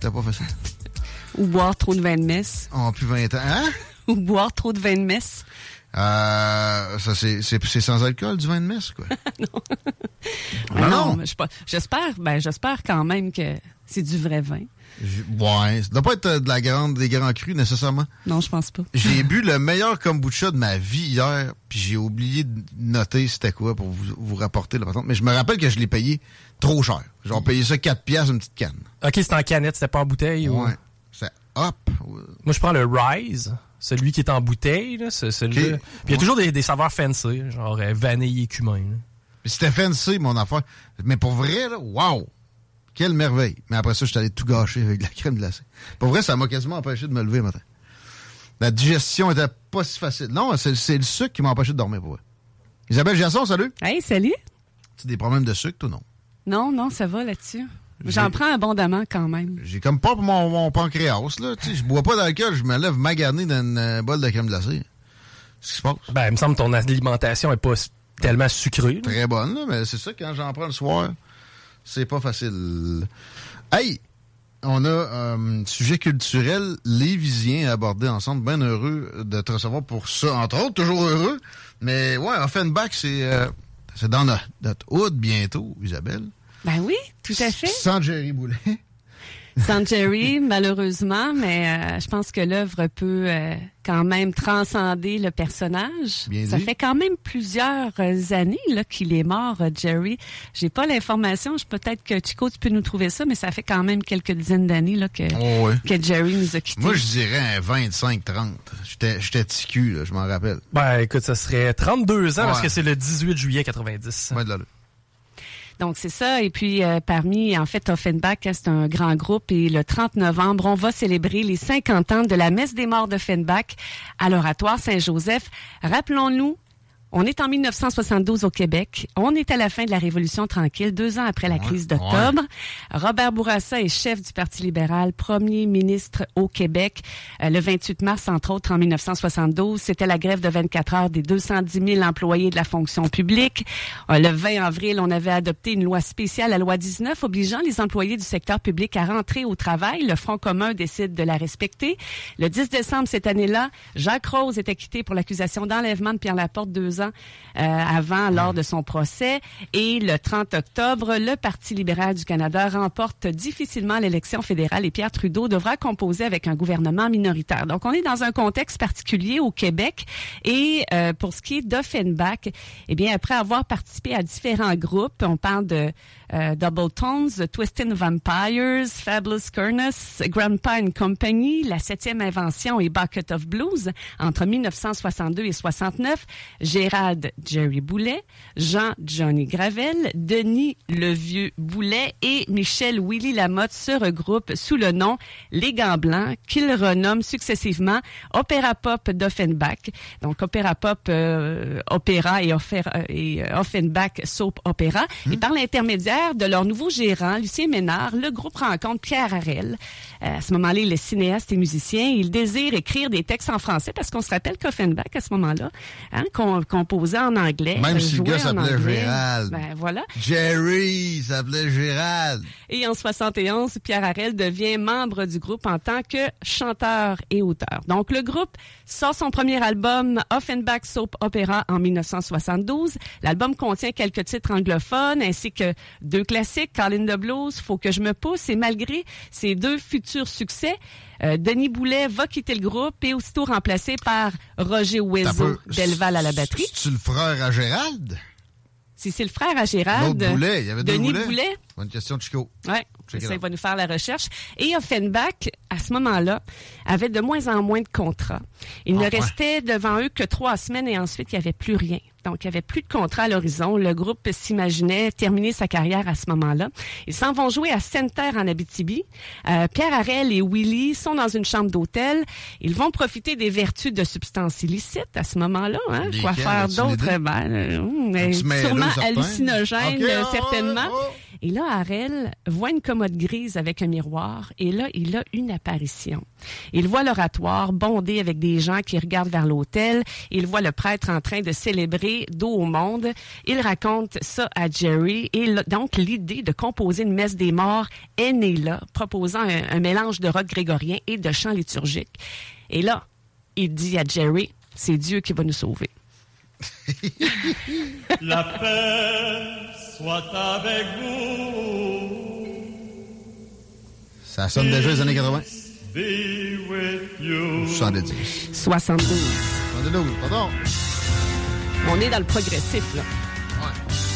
T'as pas fait ça? Ou boire trop de vin de messe. Oh, plus 20 ans. Hein? Ou boire trop de vin de messe. Euh, ça, c'est, sans alcool, du vin de messe, quoi. non. Ah, non. J'espère, ben, j'espère quand même que c'est du vrai vin. Ouais, ça doit pas être euh, de la grande, des grands crus, nécessairement. Non, je pense pas. J'ai bu le meilleur kombucha de ma vie hier, puis j'ai oublié de noter c'était quoi pour vous, vous rapporter la patente. Mais je me rappelle que je l'ai payé trop cher. Genre payé ça 4 piastres une petite canne. Ok, c'était en canette, c'était pas en bouteille? ou- Ouais. C'est hop. Moi, je prends le Rise, celui qui est en bouteille. Là. Puis il y a toujours des, des saveurs fancy, genre euh, vanille et cumin. C'était fancy, mon affaire. Mais pour vrai, là, wow! Quelle merveille. Mais après ça, je suis allé tout gâcher avec de la crème glacée. Pour vrai, ça m'a quasiment empêché de me lever le matin. La digestion était pas si facile. Non, c'est le sucre qui m'a empêché de dormir pour vrai. Isabelle Jasson, salut! Hey, salut! Tu as des problèmes de sucre, toi, non? Non, non, ça va là-dessus. J'en prends abondamment quand même. J'ai comme pas pour mon, mon pancréas, là. Tu sais, je bois pas d'alcool, je me lève magané dans une euh, bolle de crème glacée. Qu'est-ce qui se passe? Ben, il me semble que ton alimentation est pas tellement sucrée. là. Très bonne, là, mais c'est ça, quand j'en prends le soir, c'est pas facile. Hey! On a euh, un sujet culturel lévisien à aborder ensemble. Bien heureux de te recevoir pour ça, entre autres. Toujours heureux. Mais ouais, Offenbach, c'est euh, c'est dans notre, notre hood bientôt, Isabelle. Ben oui, tout à fait. Sans Jerry Boulet. Sans Jerry, malheureusement, mais euh, je pense que l'œuvre peut euh, quand même transcender le personnage. Bien Ça dit. fait quand même plusieurs euh, années là qu'il est mort, euh, Jerry. J'ai pas l'information. Je peut-être que Chico, tu peux nous trouver ça, mais ça fait quand même quelques dizaines d'années là que Oh, ouais. que Jerry nous a quittés. Moi, je dirais un 25-30. J'étais j'étais ticu, là, je m'en rappelle. Ben, écoute, ça serait 32 ans parce que c'est le 18 juillet 90. Ouais, de là, là. Donc, c'est ça. Et puis, euh, parmi, en fait, Offenbach, hein, c'est un grand groupe. Et le 30 novembre, on va célébrer les 50 ans de la messe des morts d'Offenbach à l'oratoire Saint-Joseph. Rappelons-nous, on est en 1972 au Québec. On est à la fin de la Révolution tranquille, deux ans après la crise d'octobre. Robert Bourassa est chef du Parti libéral, premier ministre au Québec. Euh, le 28 mars, entre autres, en 1972, c'était la grève de 24 heures des 210 000 employés de la fonction publique. Euh, le 20 avril, on avait adopté une loi spéciale, la loi 19, obligeant les employés du secteur public à rentrer au travail. Le Front commun décide de la respecter. Le 10 décembre cette année-là, Jacques Rose est acquitté pour l'accusation d'enlèvement de Pierre Laporte deux ans ans euh, avant, lors de son procès. Et le 30 octobre, le Parti libéral du Canada remporte difficilement l'élection fédérale et Pierre Trudeau devra composer avec un gouvernement minoritaire. Donc, on est dans un contexte particulier au Québec. Et euh, pour ce qui est d'Offenbach, eh bien, après avoir participé à différents groupes, on parle de euh, Double Tones, The Twisted Vampires, Fabulous Kernus, Grandpa and Company, La Septième Invention et Bucket of Blues entre 1962 et 69, Gérald Jerry Boulet, Jean Johnny Gravel, Denis Le Vieux Boulet et Michel Willy Lamotte se regroupent sous le nom Les Gants Blancs qu'ils renomment successivement Opéra Pop d'Offenbach. Donc Opéra Pop, euh, Opéra et, Offera- et euh, Offenbach Soap Opéra. Et par l'intermédiaire de leur nouveau gérant, Lucien Ménard, le groupe rencontre Pierre Harel. Euh, à ce moment-là, il est cinéaste et musicien. Il désire écrire des textes en français parce qu'on se rappelle qu'Offenbach, à ce moment-là, hein, composait en anglais. Même euh, si le gars s'appelait. Gérald. Ben, voilà. Jerry s'appelait Gérald. Et en 71, Pierre Harel devient membre du groupe en tant que chanteur et auteur. Donc, le groupe sort son premier album, Offenbach Soap Opera, en 1972. L'album contient quelques titres anglophones ainsi que deux classiques, Call in the Blues, Faut que je me pousse. Et malgré ces deux futurs succès, euh, Denis Boulet va quitter le groupe et aussitôt remplacé par Roger peu- Delval à la batterie. C'est-tu le frère à Gérald? Si c'est le frère à Gérald. L'autre Boulet. Il y avait deux Denis. Boulet. Bonne question de Chico. It ça, il va nous faire la recherche. Et Offenbach, à ce moment-là, avait de moins en moins de contrats. Il Ah, ne ouais. restait devant eux que trois semaines et ensuite, il n'y avait plus rien. Donc, il n'y avait plus de contrat à l'horizon. Le groupe s'imaginait terminer sa carrière à ce moment-là. Ils s'en vont jouer à Sainte-Terre en Abitibi. Euh, Pierre Harel et Willy sont dans une chambre d'hôtel. Ils vont profiter des vertus de substances illicites à ce moment-là. Hein? Quoi faire d'autre? Ben, euh, sûrement certain? hallucinogène, Ok, ah, certainement. ouais, ouais. Et là, Harel voit une commode grise avec un miroir et là, il a une apparition. Il voit l'oratoire bondé avec des gens qui regardent vers l'autel. Il voit le prêtre en train de célébrer dos au monde. Il raconte ça à Jerry et donc l'idée de composer une messe des morts est née là, proposant un, mélange de rock grégorien et de chant liturgique. Et là, il dit à Jerry, c'est Dieu qui va nous sauver. La paix soit avec vous. Ça sonne déjà les années 80. Be with you. 70. 72. 72, pardon. On est dans le progressif, là. Salut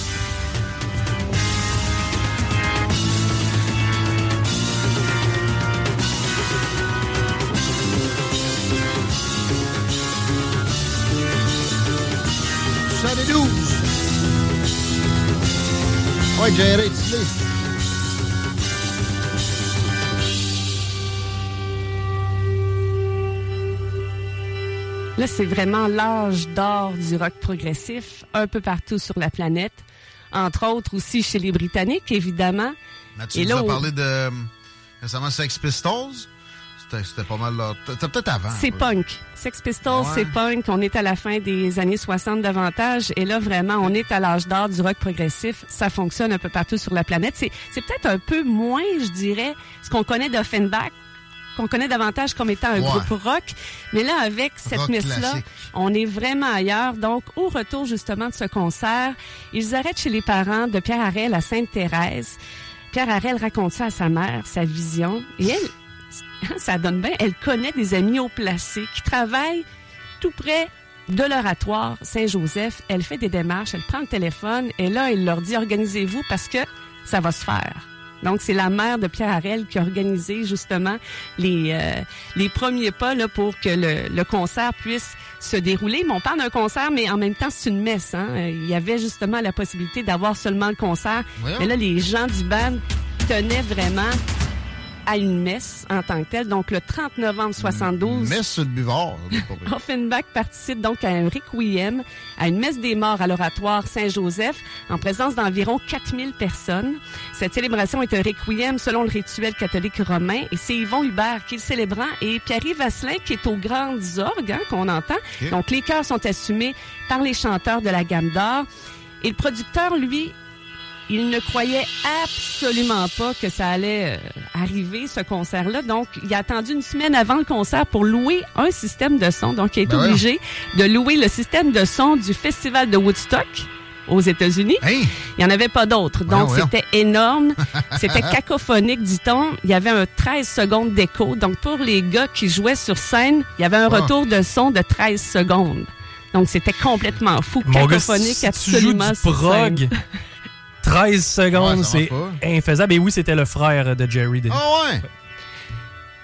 Tu. Là, c'est vraiment l'âge d'or du rock progressif, un peu partout sur la planète. Entre autres aussi chez les Britanniques, évidemment. Et nous là, a au- parlé de euh, récemment Sex Pistols. C'était pas mal. C'était peut-être avant. C'est punk. Sex Pistols, Ouais. c'est punk. On est à la fin des années 60 davantage. Et là, vraiment, on est à l'âge d'or du rock progressif. Ça fonctionne un peu partout sur la planète. C'est, peut-être un peu moins, je dirais, ce qu'on connaît d'Offenbach, qu'on connaît davantage comme étant un Ouais. groupe rock. Mais là, avec cette messe-là, on est vraiment ailleurs. Donc, au retour justement de ce concert, ils arrêtent chez les parents de Pierre Harel à Sainte-Thérèse. Pierre Harel raconte ça à sa mère, sa vision. Et elle, ça donne bien, elle connaît des amis haut placés qui travaillent tout près de l'oratoire Saint-Joseph. Elle fait des démarches, elle prend le téléphone et là, elle leur dit organisez-vous parce que ça va se faire. Donc, c'est la mère de Pierre Harel qui a organisé justement les, euh, les premiers pas là, pour que le, le concert puisse se dérouler. Mais on parle d'un concert, mais en même temps, c'est une messe. Hein? Il y avait justement la possibilité d'avoir seulement le concert. Voyons. Mais là, les gens du band tenaient vraiment à une messe en tant que telle. Donc, le 30 novembre 72, Messe le buvard. Offenbach participe donc à un requiem, à une messe des morts à l'oratoire Saint-Joseph, en présence d'environ 4000 personnes. Cette célébration est un requiem selon le rituel catholique romain, et c'est Yvon Hubert qui est le célébrant, et Pierre-Yves Vasselin qui est aux grandes orgues, hein, qu'on entend. Ok. Donc, les chœurs sont assumés par les chanteurs de la gamme d'or. Et le producteur, lui, il ne croyait absolument pas que ça allait euh, arriver, ce concert-là. Donc, il a attendu une semaine avant le concert pour louer un système de son. Donc, il est Ben obligé de louer le système de son du festival de Woodstock aux États-Unis. Hey! Il n'y en avait pas d'autres. Voyons, Donc, c'était énorme. C'était cacophonique, dit-on. Il y avait un 13 secondes d'écho. Donc, pour les gars qui jouaient sur scène, il y avait un Ah. retour de son de 13 secondes. Donc, c'était complètement fou, Mon gars, cacophonique, tu joues absolument du prog, 13 secondes, Ouais, c'est infaisable. Et oui, c'était le frère de Jerry. Ah ouais!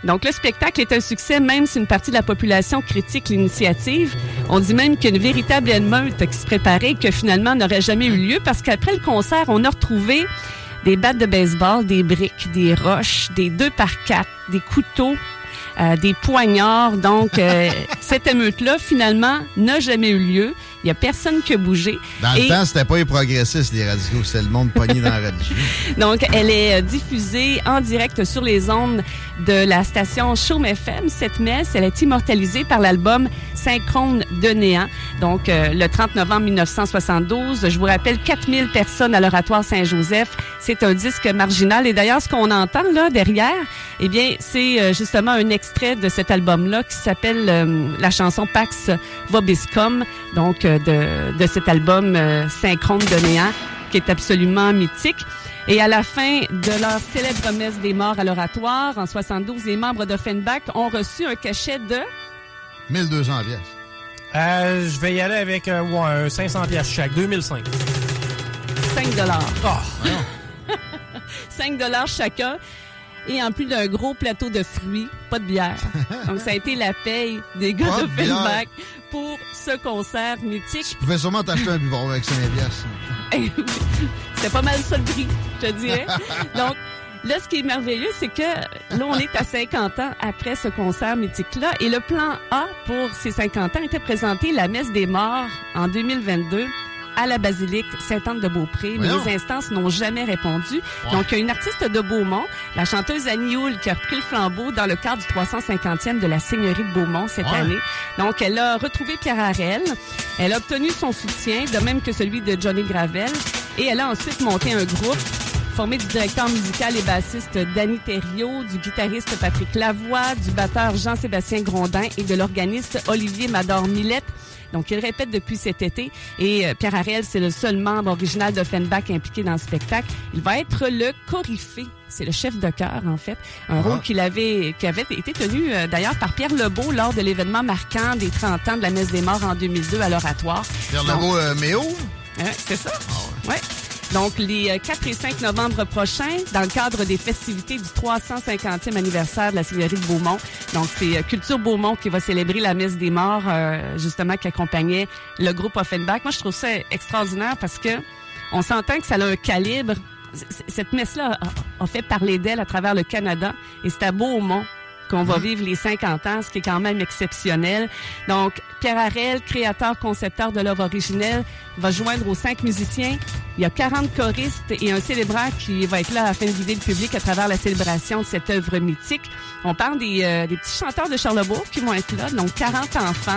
Donc, le spectacle est un succès, même si une partie de la population critique l'initiative. On dit même qu'il y a une véritable émeute qui se préparait que finalement n'aurait jamais eu lieu parce qu'après le concert, on a retrouvé des battes de baseball, des briques, des roches, des deux par quatre, des couteaux, euh, des poignards. Donc, euh, cette émeute-là, finalement, n'a jamais eu lieu. Il n'y a personne qui a bougé. Dans le temps, c'était pas les progressistes, les radicaux, c'était le monde pogné dans la religion. Donc, elle est euh, diffusée en direct sur les ondes de la station Chaume FM. Cette messe, elle est immortalisée par l'album Synchrone de néant. Donc, euh, le 30 novembre 1972, je vous rappelle 4000 personnes à l'oratoire Saint-Joseph. C'est un disque marginal. Et d'ailleurs, ce qu'on entend là derrière, eh bien, c'est euh, justement un extrait de cet album-là qui s'appelle euh, la chanson Pax Vobiscum. Donc, de, de cet album euh, Synchrone de néant qui est absolument mythique. Et à la fin de leur célèbre messe des morts à l'oratoire, en 72, les membres d'Offenbach ont reçu un cachet de 1200 pièces. Euh, je vais y aller avec euh, ouais, un 500 pièces chaque, 2005. 5 dollars. Ah, 5 dollars chacun. Et en plus d'un gros plateau de fruits, pas de bière. Donc, ça a été la paye des gars Pas de d'Offenbach pour ce concert mythique. Tu pouvais sûrement t'acheter un buvard avec 5 pièces. C'était pas mal ça le prix, je te dirais. Donc, là, ce qui est merveilleux, c'est que là, on est à 50 ans après ce concert mythique-là. Et le plan A pour ces 50 ans était présenté la messe des morts en 2022 à la basilique Sainte-Anne-de-Beaupré, mais les instances n'ont jamais répondu. Donc, il y a une artiste de Beaumont, la chanteuse Annie Houle, qui a repris le flambeau dans le cadre du 350e de la Seigneurie de Beaumont cette Ouais. année. Donc, elle a retrouvé Pierre Harel. Elle a obtenu son soutien, de même que celui de Johnny Gravel. Et elle a ensuite monté un groupe formé du directeur musical et bassiste Danny Thériault, du guitariste Patrick Lavoie, du batteur Jean-Sébastien Grondin et de l'organiste Olivier Mador-Millette. Donc, il répète depuis cet été. Et euh, Pierre Harel, c'est le seul membre original d'Offenbach impliqué dans le spectacle. Il va être le coryphée. C'est le chef de chœur, en fait. Un rôle qu'il avait, qui avait été tenu, euh, d'ailleurs, par Pierre Lebeau lors de l'événement marquant des 30 ans de la Messe des Morts en 2002 à l'Oratoire. Pierre Donc, Legault, euh, Méo? C'est ça. ouais. Donc, les euh, 4 et 5 novembre prochains, dans le cadre des festivités du 350e anniversaire de la Seigneurie de Beaumont. Donc, c'est euh, Culture Beaumont qui va célébrer la messe des morts, euh, justement, qui accompagnait le groupe Offenbach. Moi, je trouve ça extraordinaire parce que on s'entend que ça a un calibre. Cette messe-là a fait parler d'elle à travers le Canada et c'est à Beaumont qu'on va vivre les 50 ans, ce qui est quand même exceptionnel. Donc, Pierre Harel, créateur, concepteur de l'œuvre originelle, va joindre aux cinq musiciens. Il y a 40 choristes et un célébrant qui va être là afin de guider le public à travers la célébration de cette œuvre mythique. On parle des, euh, des petits chanteurs de Charlebourg qui vont être là, donc 40 enfants.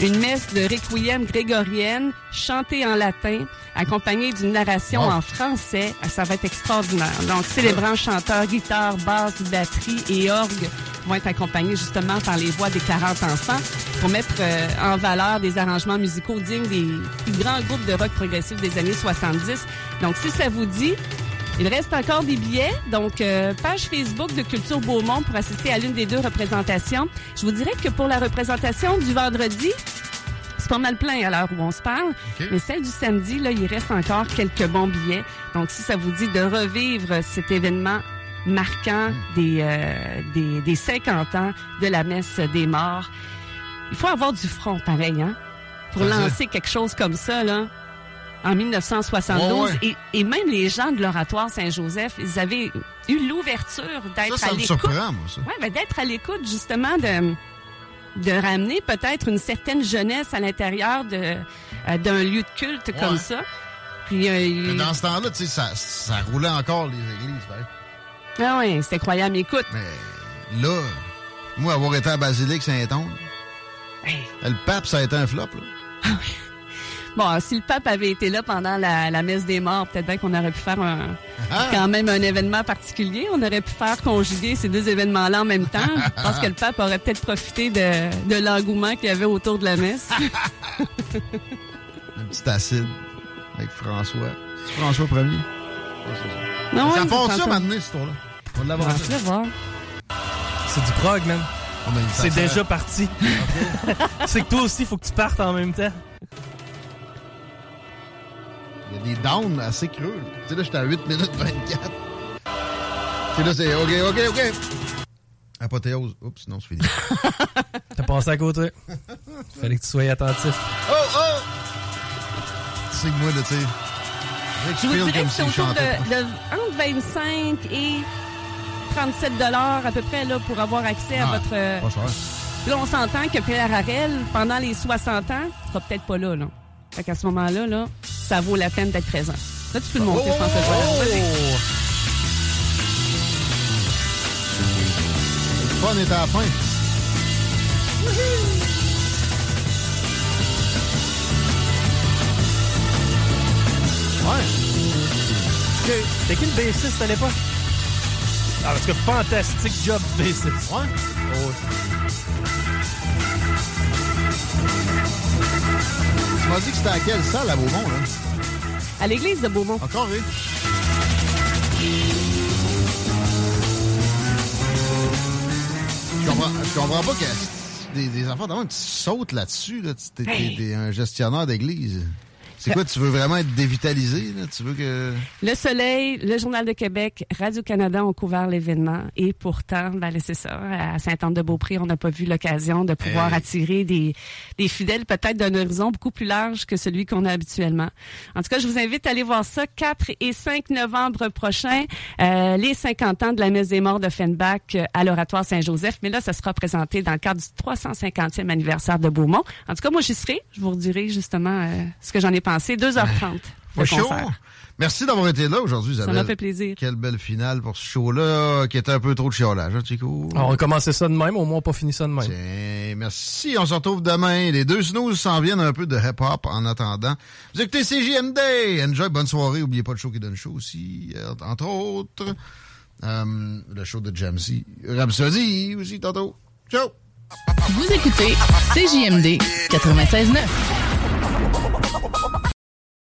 Une messe de requiem grégorienne chantée en latin, accompagnée d'une narration en français. Ah, Ça va être extraordinaire. Donc, célébrant, chanteurs, guitare, basse, batterie et orgue vont être accompagnés justement par les voix des 40 enfants pour mettre euh, en valeur des arrangements musicaux dignes des plus grands groupes de rock progressif des années 70. Donc, si ça vous dit, il reste encore des billets. Donc, euh, page Facebook de Culture Beaumont pour assister à l'une des deux représentations. Je vous dirais que pour la représentation du vendredi, c'est pas mal plein à l'heure où on se parle. Mais celle du samedi, là, il reste encore quelques bons billets. Donc, si ça vous dit de revivre cet événement marquant des, euh, des, des 50 ans de la messe des morts, il faut avoir du front, pareil, hein? Pour lancer quelque chose comme ça, là, en 1972. Ouais, ouais. Et, et même les gens de l'oratoire Saint-Joseph, ils avaient eu l'ouverture d'être à l'écoute. Ouais, ben, d'être à l'écoute, justement, de, de ramener peut-être une certaine jeunesse à l'intérieur de, euh, d'un lieu de culte comme ça. Puis, euh, Mais dans ce temps-là, tu sais, ça, ça roulait encore, les églises. hein. Ah ouais, c'est incroyable. Écoute, Mais là, moi, avoir été à Basilique Saint-Onge, hey, le pape, ça a été un flop, là. Bon, si le pape avait été là pendant la, la messe des morts, peut-être bien qu'on aurait pu faire un, Ah. quand même un événement particulier. On aurait pu faire conjuguer ces deux événements-là en même temps. parce que le pape aurait peut-être profité de, de l'engouement qu'il y avait autour de la messe. Un petit acide avec François. François premier. Non, ça c'est ça maintenant, cette histoire-là. On va l'avoir. Fais voir. C'est du prog, man. Ça C'est déjà parti. c'est que toi aussi, faut que tu partes en même temps. Il y a des downs assez creux. Tu sais, là, j'étais à 8 minutes 24. Puis là, c'est OK, OK, OK. Apothéose. Oups, non, c'est fini. T'as passé à côté. Fallait que tu sois attentif. oh, oh! Tu sais que moi, là, tu sais. Je vous dirais que c'est autour de, de entre 25 et 37 dollars à peu près là, pour avoir accès à votre... euh, Pas cher. Là, on s'entend que Pierre Harel, pendant les 60 ans, sera peut-être pas là. là. Fait qu'à ce moment-là, là, ça vaut la peine d'être présent. Là, tu peux le monter, Oh, François. Vas-y. Le fun est à la fin. Ouais. Ok. T'es qui le bassiste à l'époque? Ah, parce que fantastique job de bassiste. Ouais. Oh, Tu m'as dit que c'était à quelle salle à Beaumont, là? À l'église de Beaumont. Encore, oui. Je comprends, je comprends pas que des, des enfants, d'avant, tu sautes là-dessus. Là. Hey. t'es un gestionnaire d'église. C'est quoi, tu veux vraiment être dévitalisé? Là? Tu veux que... Le Soleil, le Journal de Québec, Radio-Canada ont couvert l'événement et pourtant, ben, c'est ça, à Saint-Anne-de-Beaupré, on n'a pas vu l'occasion de pouvoir Hey. attirer des, des fidèles peut-être d'un horizon beaucoup plus large que celui qu'on a habituellement. En tout cas, je vous invite à aller voir ça 4 et 5 novembre prochain, euh, les 50 ans de la messe des morts de Fenbach euh, à l'Oratoire Saint-Joseph. Mais là, ça sera présenté dans le cadre du 350e anniversaire de Beaumont. En tout cas, moi, j'y serai. Je vous redirai justement euh, ce que j'en ai pensé. 2h30. Chaud. concert. Merci d'avoir été là aujourd'hui, Isabelle. m'a fait plaisir. Quelle belle finale pour ce show-là, qui était un peu trop de chiolage, hein, Chico? On va commencer ça de même, au moins on pas fini ça de même. Tiens, merci. On se retrouve demain. Les deux snooze s'en viennent un peu de hip-hop en attendant. Vous écoutez CJMD. Enjoy, bonne soirée. Oubliez pas le show qui donne chaud aussi, euh, entre autres. Euh, le show de Jamsey. Rhapsody aussi, tantôt. Ciao! Vous écoutez CJMD 96.9.